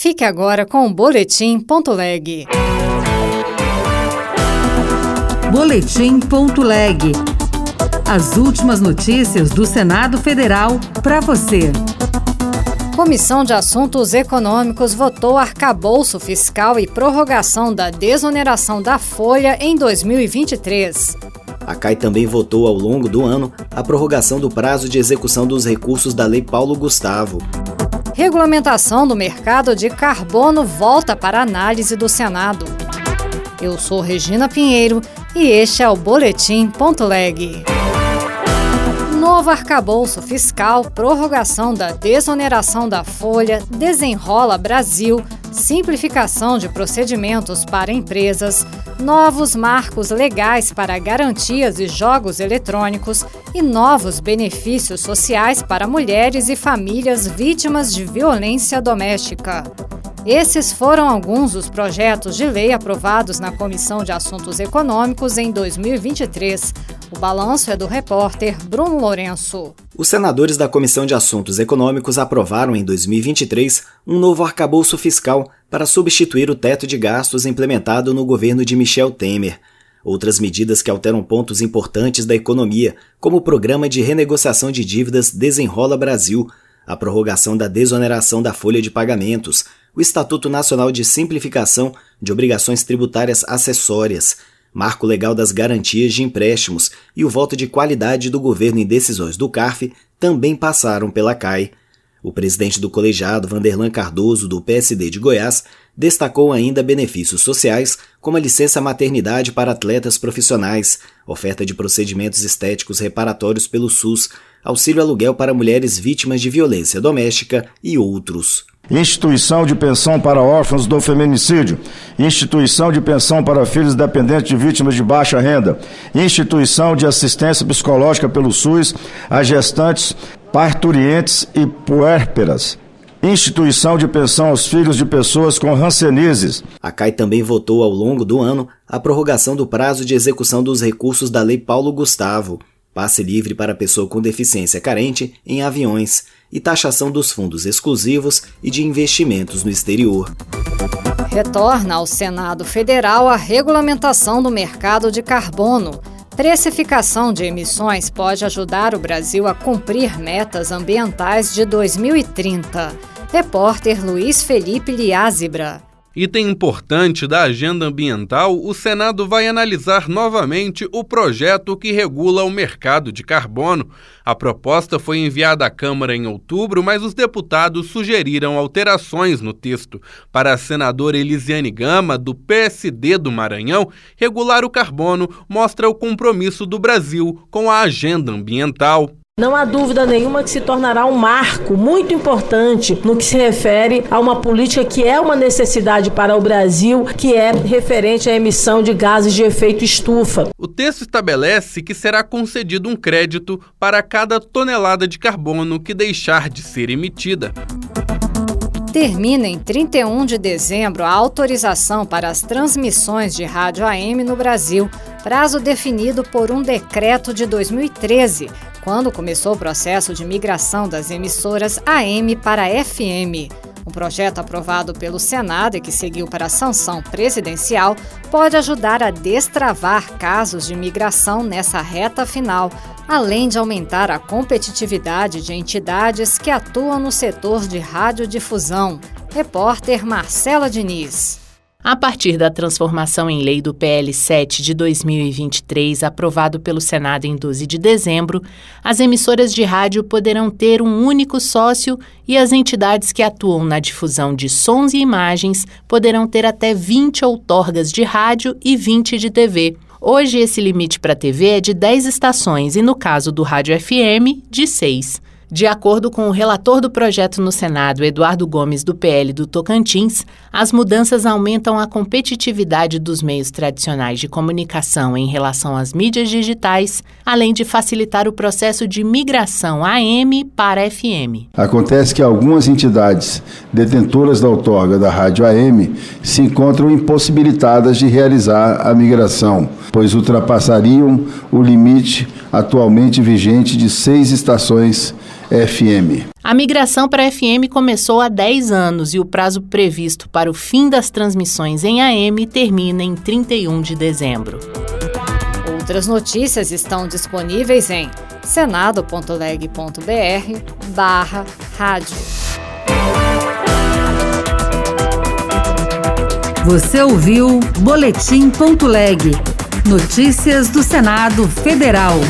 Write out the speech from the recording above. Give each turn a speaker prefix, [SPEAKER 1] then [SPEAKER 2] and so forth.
[SPEAKER 1] Fique agora com o Boletim.leg.
[SPEAKER 2] Boletim.leg. As últimas notícias do Senado Federal para você.
[SPEAKER 1] Comissão de Assuntos Econômicos votou arcabouço fiscal e prorrogação da desoneração da folha em 2023.
[SPEAKER 3] A CAI também votou ao longo do ano a prorrogação do prazo de execução dos recursos da Lei Paulo Gustavo.
[SPEAKER 1] Regulamentação do mercado de carbono volta para análise do Senado. Eu sou Regina Pinheiro e este é o Boletim.leg. Novo arcabouço fiscal, prorrogação da desoneração da folha, desenrola Brasil, simplificação de procedimentos para empresas, novos marcos legais para garantias e jogos eletrônicos e novos benefícios sociais para mulheres e famílias vítimas de violência doméstica. Esses foram alguns dos projetos de lei aprovados na Comissão de Assuntos Econômicos em 2023. O balanço é do repórter Bruno Lourenço.
[SPEAKER 3] Os senadores da Comissão de Assuntos Econômicos aprovaram em 2023 um novo arcabouço fiscal para substituir o teto de gastos implementado no governo de Michel Temer. Outras medidas que alteram pontos importantes da economia, como o programa de renegociação de dívidas Desenrola Brasil, a prorrogação da desoneração da folha de pagamentos, o Estatuto Nacional de Simplificação de Obrigações Tributárias Acessórias, Marco Legal das Garantias de Empréstimos e o voto de qualidade do governo em decisões do CARF também passaram pela CAI. O presidente do colegiado, Vanderlan Cardoso, do PSD de Goiás, destacou ainda benefícios sociais, como a licença maternidade para atletas profissionais, oferta de procedimentos estéticos reparatórios pelo SUS, auxílio aluguel para mulheres vítimas de violência doméstica e outros.
[SPEAKER 4] Instituição de pensão para órfãos do feminicídio, instituição de pensão para filhos dependentes de vítimas de baixa renda, instituição de assistência psicológica pelo SUS a gestantes, parturientes e puérperas. Instituição de pensão aos filhos de pessoas com rancenises.
[SPEAKER 3] A CAI também votou ao longo do ano a prorrogação do prazo de execução dos recursos da Lei Paulo Gustavo, passe livre para pessoa com deficiência carente em aviões e taxação dos fundos exclusivos e de investimentos no exterior.
[SPEAKER 1] Retorna ao Senado Federal a regulamentação do mercado de carbono. Precificação de emissões pode ajudar o Brasil a cumprir metas ambientais de 2030. Repórter Luiz Felipe Liázebra.
[SPEAKER 5] Item importante da agenda ambiental, o Senado vai analisar novamente o projeto que regula o mercado de carbono. A proposta foi enviada à Câmara em outubro, mas os deputados sugeriram alterações no texto. Para a senadora Elisiane Gama, do PSD do Maranhão, regular o carbono mostra o compromisso do Brasil com a agenda ambiental.
[SPEAKER 6] Não há dúvida nenhuma que se tornará um marco muito importante no que se refere a uma política que é uma necessidade para o Brasil, que é referente à emissão de gases de efeito estufa.
[SPEAKER 5] O texto estabelece que será concedido um crédito para cada tonelada de carbono que deixar de ser emitida.
[SPEAKER 1] Termina em 31 de dezembro a autorização para as transmissões de rádio AM no Brasil, prazo definido por um decreto de 2013, quando começou o processo de migração das emissoras AM para FM. Um projeto aprovado pelo Senado e que seguiu para a sanção presidencial pode ajudar a destravar casos de migração nessa reta final, além de aumentar a competitividade de entidades que atuam no setor de radiodifusão. Repórter Marcela Diniz.
[SPEAKER 7] A partir da transformação em lei do PL 7 de 2023, aprovado pelo Senado em 12 de dezembro, as emissoras de rádio poderão ter um único sócio e as entidades que atuam na difusão de sons e imagens poderão ter até 20 outorgas de rádio e 20 de TV. Hoje, esse limite para TV é de 10 estações e, no caso do rádio FM, de 6. De acordo com o relator do projeto no Senado, Eduardo Gomes, do PL do Tocantins, as mudanças aumentam a competitividade dos meios tradicionais de comunicação em relação às mídias digitais, além de facilitar o processo de migração AM para FM.
[SPEAKER 4] Acontece que algumas entidades detentoras da outorga da rádio AM se encontram impossibilitadas de realizar a migração, pois ultrapassariam o limite atualmente vigente de seis estações
[SPEAKER 8] FM.
[SPEAKER 7] A migração para FM começou há 10 anos e o prazo previsto para o fim das transmissões em AM termina em 31 de dezembro.
[SPEAKER 1] Outras notícias estão disponíveis em senado.leg.br barra rádio.
[SPEAKER 2] Você ouviu Boletim.leg. Notícias do Senado Federal.